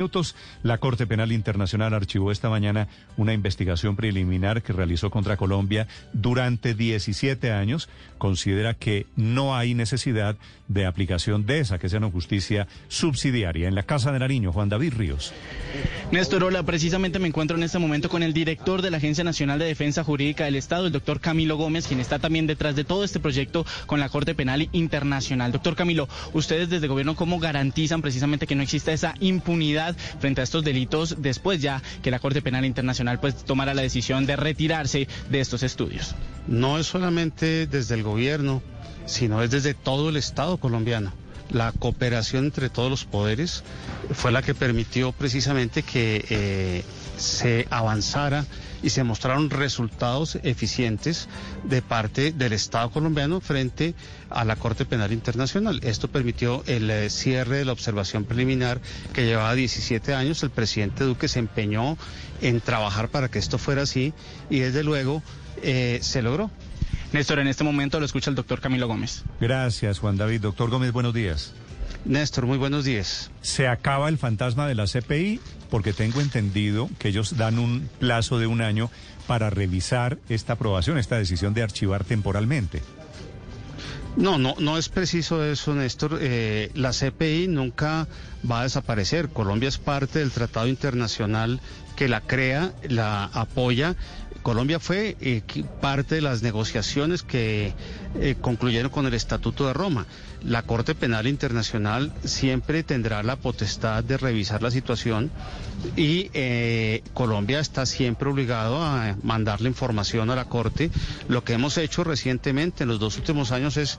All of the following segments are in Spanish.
Minutos, la Corte Penal Internacional archivó esta mañana una investigación preliminar que realizó contra Colombia durante 17 años. Considera que no hay necesidad de aplicación de esa, que sea una justicia subsidiaria. En la Casa de Nariño, Juan David Ríos. Néstor, hola. Precisamente me encuentro en este momento con el director de la Agencia Nacional de Defensa Jurídica del Estado, el doctor Camilo Gómez, quien está también detrás de todo este proyecto con la Corte Penal Internacional. Doctor Camilo, ustedes desde el gobierno, ¿cómo garantizan precisamente que no exista esa impunidad frente a estos delitos después ya que la Corte Penal Internacional pues tomara la decisión de retirarse de estos estudios? No es solamente desde el gobierno, sino es desde todo el Estado colombiano la cooperación entre todos los poderes fue la que permitió precisamente que eh, se avanzara y se mostraron resultados eficientes de parte del Estado colombiano frente a la Corte Penal Internacional. Esto permitió el eh, cierre de la observación preliminar que llevaba 17 años. El presidente Duque se empeñó en trabajar para que esto fuera así y desde luego eh, se logró. Néstor, en este momento lo escucha el doctor Camilo Gómez. Gracias, Juan David. Doctor Gómez, buenos días. Néstor, muy buenos días. ¿Se acaba el fantasma de la CPI? Porque tengo entendido que ellos dan un plazo de un año para revisar esta aprobación, esta decisión de archivar temporalmente. No, no, no es preciso eso, Néstor. Eh, la CPI nunca va a desaparecer. Colombia es parte del tratado internacional que la crea, la apoya Colombia fue eh, parte de las negociaciones que eh, concluyeron con el Estatuto de Roma. La Corte Penal Internacional siempre tendrá la potestad de revisar la situación y eh, Colombia está siempre obligado a mandarle información a la Corte. Lo que hemos hecho recientemente en los dos últimos años es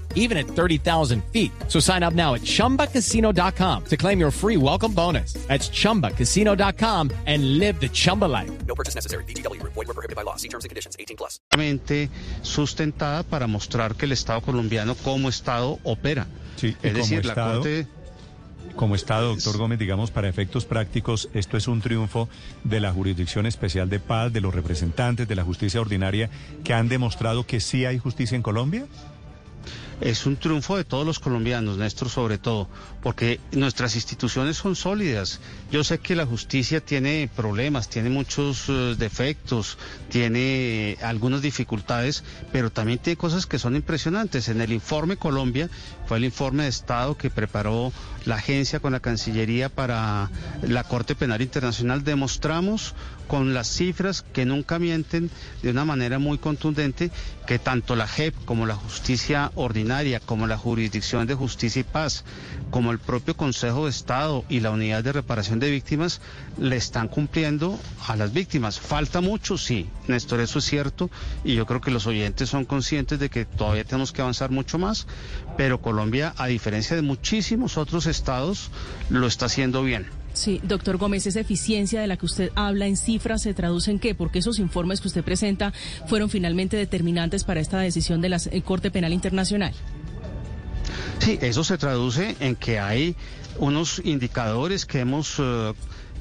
even at 30,000 feet. So sign up now at chumbacasino.com to claim your free welcome bonus. That's chumbacasino.com and live the Chumba life. No purchase necessary. DTW, void, were prohibited by law. See terms and conditions 18 plus. Sustentada para mostrar que el Estado colombiano, como Estado, opera. Sí, es decir, estado, la Corte. Como Estado, doctor Gómez, digamos, para efectos prácticos, esto es un triunfo de la Jurisdicción Especial de Paz, de los representantes de la justicia ordinaria, que han demostrado que sí hay justicia en Colombia es un triunfo de todos los colombianos, Néstor, sobre todo, porque nuestras instituciones son sólidas. Yo sé que la justicia tiene problemas, tiene muchos uh, defectos, tiene algunas dificultades, pero también tiene cosas que son impresionantes. En el informe Colombia, fue el informe de Estado que preparó la agencia con la Cancillería para la Corte Penal Internacional, demostramos con las cifras que nunca mienten de una manera muy contundente que tanto la JEP como la justicia ordinaria, como la jurisdicción de justicia y paz, como el propio Consejo de Estado y la unidad de reparación de víctimas le están cumpliendo a las víctimas. Falta mucho, sí, Néstor, eso es cierto, y yo creo que los oyentes son conscientes de que todavía tenemos que avanzar mucho más, pero Colombia, a diferencia de muchísimos otros estados, lo está haciendo bien. Sí, doctor Gómez, esa eficiencia de la que usted habla en cifras se traduce en qué? Porque esos informes que usted presenta fueron finalmente determinantes para esta decisión de la eh, Corte Penal Internacional. Sí, eso se traduce en que hay unos indicadores que hemos uh,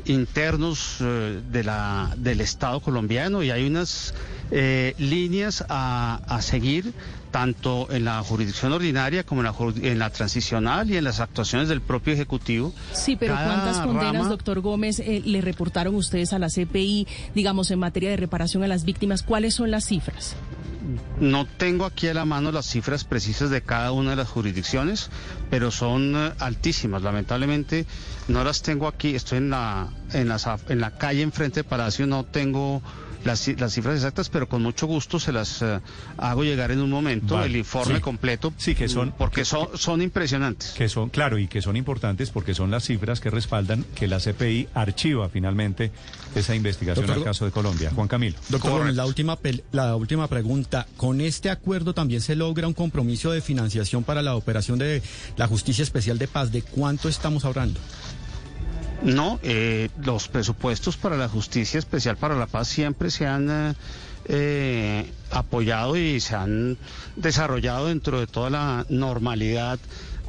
internos uh, de la, del Estado colombiano y hay unas eh, líneas a, seguir tanto en la jurisdicción ordinaria como en la, en la, transicional y en las actuaciones del propio Ejecutivo. Sí, pero ¿cuántas condenas, doctor Gómez, eh, le reportaron ustedes a la CPI, digamos, en materia de reparación a las víctimas? ¿Cuáles son las cifras? No tengo aquí a la mano las cifras precisas de cada una de las jurisdicciones, pero son uh, altísimas. Lamentablemente no las tengo aquí. Estoy en la, en, las, en la calle enfrente del Palacio, no tengo las, las cifras exactas, pero con mucho gusto se las eh, hago llegar en un momento, Vale, el informe sí. completo. Sí, que son- Porque que- son, son impresionantes. Que son, claro, y que son importantes porque son las cifras que respaldan que la CPI archiva finalmente esa investigación Doctor- al caso de Colombia. Juan Camilo. Doctor. Gómez, la última, pel- la última pregunta. ¿Con este acuerdo también se logra un compromiso de financiación para la operación de la Justicia Especial de Paz? ¿De cuánto estamos hablando? No, eh, los presupuestos para la Justicia Especial para la Paz siempre se han eh, eh, apoyado y se han desarrollado dentro de toda la normalidad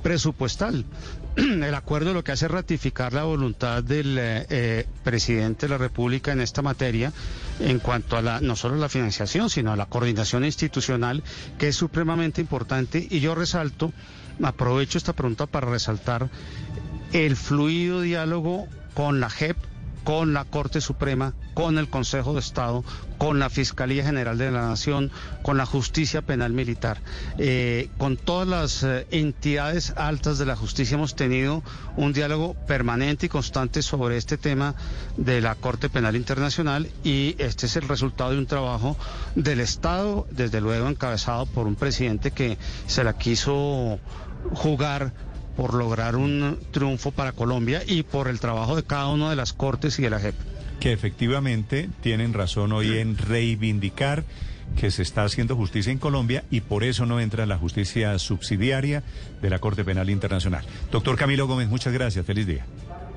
presupuestal. El acuerdo lo que hace es ratificar la voluntad del eh, presidente de la República en esta materia en cuanto a la no solo la financiación, sino a la coordinación institucional, que es supremamente importante. Y yo resalto, aprovecho esta pregunta para resaltar el fluido diálogo con la JEP, con la Corte Suprema, con el Consejo de Estado, con la Fiscalía General de la Nación, con la Justicia Penal Militar. Eh, con todas las eh, entidades altas de la justicia hemos tenido un diálogo permanente y constante sobre este tema de la Corte Penal Internacional y este es el resultado de un trabajo del Estado, desde luego encabezado por un presidente que se la quiso jugar por lograr un triunfo para Colombia y por el trabajo de cada una de las cortes y de la JEP. Que efectivamente tienen razón hoy en reivindicar que se está haciendo justicia en Colombia y por eso no entra en la justicia subsidiaria de la Corte Penal Internacional. Doctor Camilo Gómez, muchas gracias. Feliz día.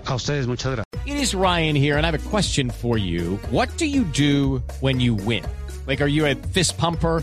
A ustedes muchas gracias. It is Ryan here, and I have a question for you. What do you do when you win? Like, are you a fist pumper?